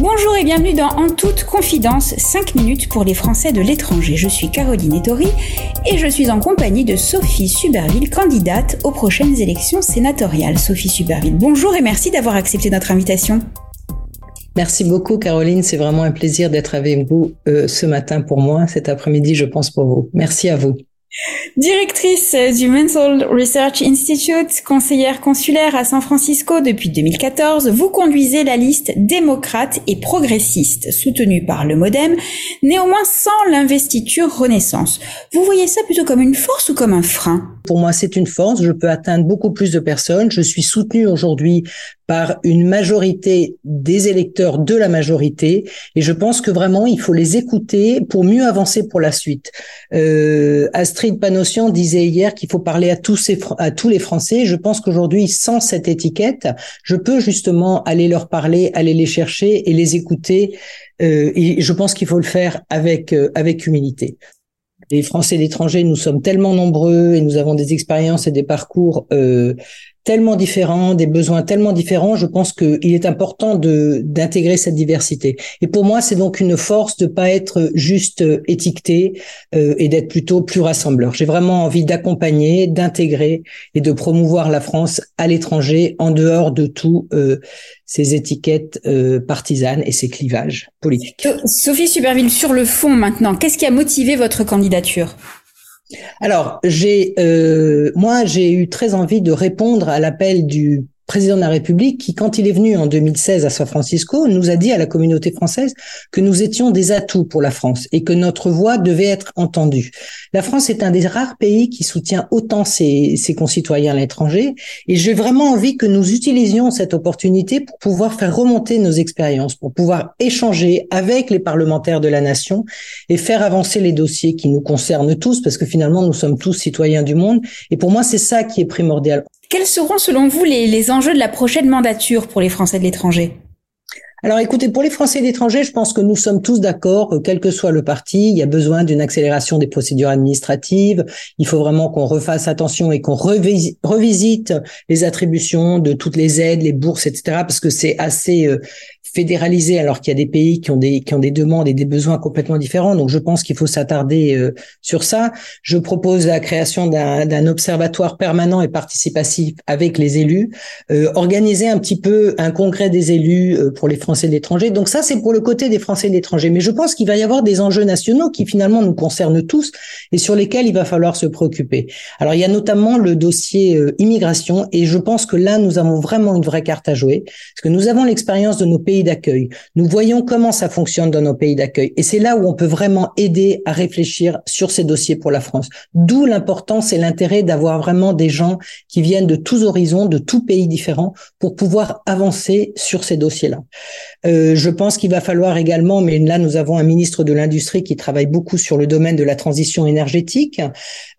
Bonjour et bienvenue dans En toute confidence, 5 minutes pour les Français de l'étranger. Je suis Caroline Ettori et je suis en compagnie de Sophie Suberville, candidate aux prochaines élections sénatoriales. Sophie Suberville, bonjour et merci d'avoir accepté notre invitation. Merci beaucoup Caroline, c'est vraiment un plaisir d'être avec vous euh, ce matin pour moi, cet après-midi je pense pour vous. Merci à vous. Directrice du Mental Research Institute, conseillère consulaire à San Francisco depuis 2014, vous conduisez la liste démocrate et progressiste soutenue par le Modem, néanmoins sans l'investiture Renaissance. Vous voyez ça plutôt comme une force ou comme un frein? Pour moi, c'est une force. Je peux atteindre beaucoup plus de personnes. Je suis soutenue aujourd'hui par une majorité des électeurs de la majorité. Et je pense que vraiment, il faut les écouter pour mieux avancer pour la suite. Euh, Astrid Panossian disait hier qu'il faut parler à tous, ces, à tous les Français. Je pense qu'aujourd'hui, sans cette étiquette, je peux justement aller leur parler, aller les chercher et les écouter. Euh, et je pense qu'il faut le faire avec, euh, avec humilité les Français d'étranger, nous sommes tellement nombreux et nous avons des expériences et des parcours euh, tellement différents, des besoins tellement différents, je pense qu'il est important de d'intégrer cette diversité. Et pour moi, c'est donc une force de pas être juste étiqueté euh, et d'être plutôt plus rassembleur. J'ai vraiment envie d'accompagner, d'intégrer et de promouvoir la France à l'étranger en dehors de tout euh, ces étiquettes euh, partisanes et ces clivages politiques. Sophie Superville, sur le fond maintenant, qu'est-ce qui a motivé votre candidature? Alors, j'ai, euh, moi, j'ai eu très envie de répondre à l'appel du président de la République qui, quand il est venu en 2016 à San Francisco, nous a dit à la communauté française que nous étions des atouts pour la France et que notre voix devait être entendue. La France est un des rares pays qui soutient autant ses, concitoyens à l'étranger et j'ai vraiment envie que nous utilisions cette opportunité pour pouvoir faire remonter nos expériences, pour pouvoir échanger avec les parlementaires de la nation et faire avancer les dossiers qui nous concernent tous parce que finalement nous sommes tous citoyens du monde et pour moi c'est ça qui est primordial. Quels seront selon vous les, enjeux de la prochaine mandature pour les Français de l'étranger? Alors écoutez, pour les Français d'étranger, je pense que nous sommes tous d'accord, quel que soit le parti, il y a besoin d'une accélération des procédures administratives. Il faut vraiment qu'on refasse attention et qu'on revisite les attributions de toutes les aides, les bourses, etc. Parce que c'est assez euh, fédéralisé alors qu'il y a des pays qui ont des qui ont des demandes et des besoins complètement différents. Donc je pense qu'il faut s'attarder euh, sur ça. Je propose la création d'un observatoire permanent et participatif avec les élus, euh, organiser un petit peu un congrès des élus pour les Français Français de l'étranger. Donc ça, c'est pour le côté des Français de l'étranger. Mais je pense qu'il va y avoir des enjeux nationaux qui finalement nous concernent tous et sur lesquels il va falloir se préoccuper. Alors il y a notamment le dossier euh, immigration et je pense que là, nous avons vraiment une vraie carte à jouer parce que nous avons l'expérience de nos pays d'accueil. Nous voyons comment ça fonctionne dans nos pays d'accueil et c'est là où on peut vraiment aider à réfléchir sur ces dossiers pour la France. D'où l'importance et l'intérêt d'avoir vraiment des gens qui viennent de tous horizons, de tous pays différents pour pouvoir avancer sur ces dossiers-là. Euh, je pense qu'il va falloir également, mais là nous avons un ministre de l'industrie qui travaille beaucoup sur le domaine de la transition énergétique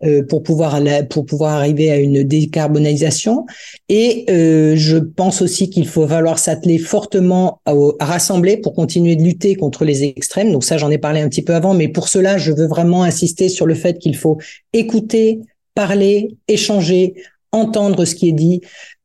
euh, pour pouvoir pour pouvoir arriver à une décarbonisation. Et euh, je pense aussi qu'il faut falloir s'atteler fortement rassembler pour continuer de lutter contre les extrêmes. Donc ça, j'en ai parlé un petit peu avant, mais pour cela, je veux vraiment insister sur le fait qu'il faut écouter, parler, échanger, entendre ce qui est dit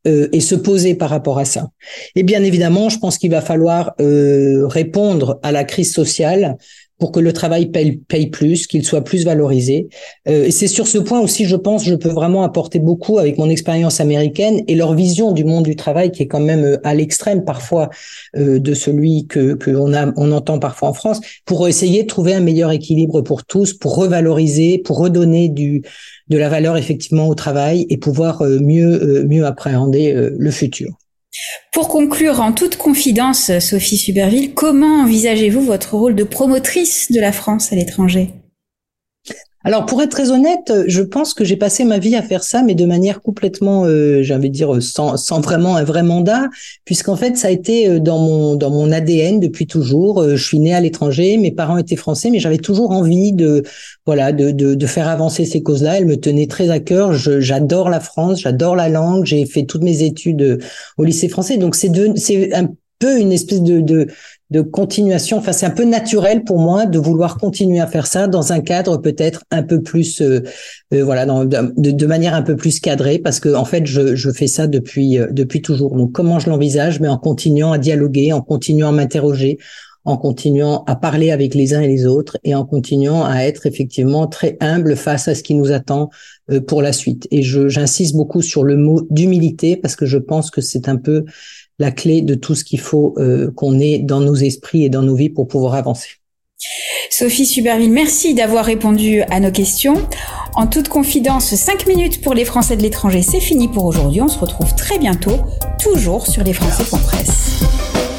euh, et se poser par rapport à ça. Et bien évidemment, je pense qu'il va falloir euh, répondre à la crise sociale pour que le travail paye, plus, qu'il soit plus valorisé. Euh, c'est sur ce point aussi, je pense, je peux vraiment apporter beaucoup avec mon expérience américaine et leur vision du monde du travail qui est quand même euh, à l'extrême parfois euh, de celui que qu'on on entend parfois en France, pour essayer de trouver un meilleur équilibre pour tous, pour revaloriser, pour redonner du de la valeur effectivement au travail et pouvoir mieux mieux appréhender le futur. Pour conclure en toute confidence, Sophie Superville, comment envisagez-vous votre rôle de promotrice de la France à l'étranger? Alors pour être très honnête, je pense que j'ai passé ma vie à faire ça, mais de manière complètement, euh, j'ai dire, sans, sans vraiment un vrai mandat, puisqu'en fait ça a été euh, dans mon dans mon ADN depuis toujours. Euh, je suis née à l'étranger, mes parents étaient français, mais j'avais toujours envie de voilà de, de, de faire avancer ces causes-là. Elles me tenaient très à cœur. J'adore la France, j'adore la langue. J'ai fait toutes mes études au lycée français, donc c'est c'est un peu une espèce de, de, de continuation. Enfin, c'est un peu naturel pour moi de vouloir continuer à faire ça dans un cadre peut-être un peu plus, euh, euh, voilà, dans, de, manière un peu plus cadrée, parce que en fait, je, je fais ça depuis euh, depuis toujours. Donc, comment je l'envisage Mais en continuant à dialoguer, en continuant à m'interroger, en continuant à parler avec les uns et les autres et en continuant à être effectivement très humble face à ce qui nous attend pour la suite. Et j'insiste beaucoup sur le mot d'humilité parce que je pense que c'est un peu la clé de tout ce qu'il faut euh, qu'on ait dans nos esprits et dans nos vies pour pouvoir avancer. Sophie Superville, merci d'avoir répondu à nos questions. En toute confidence, 5 minutes pour les Français de l'étranger, c'est fini pour aujourd'hui. On se retrouve très bientôt, toujours sur lesfrançais.presse.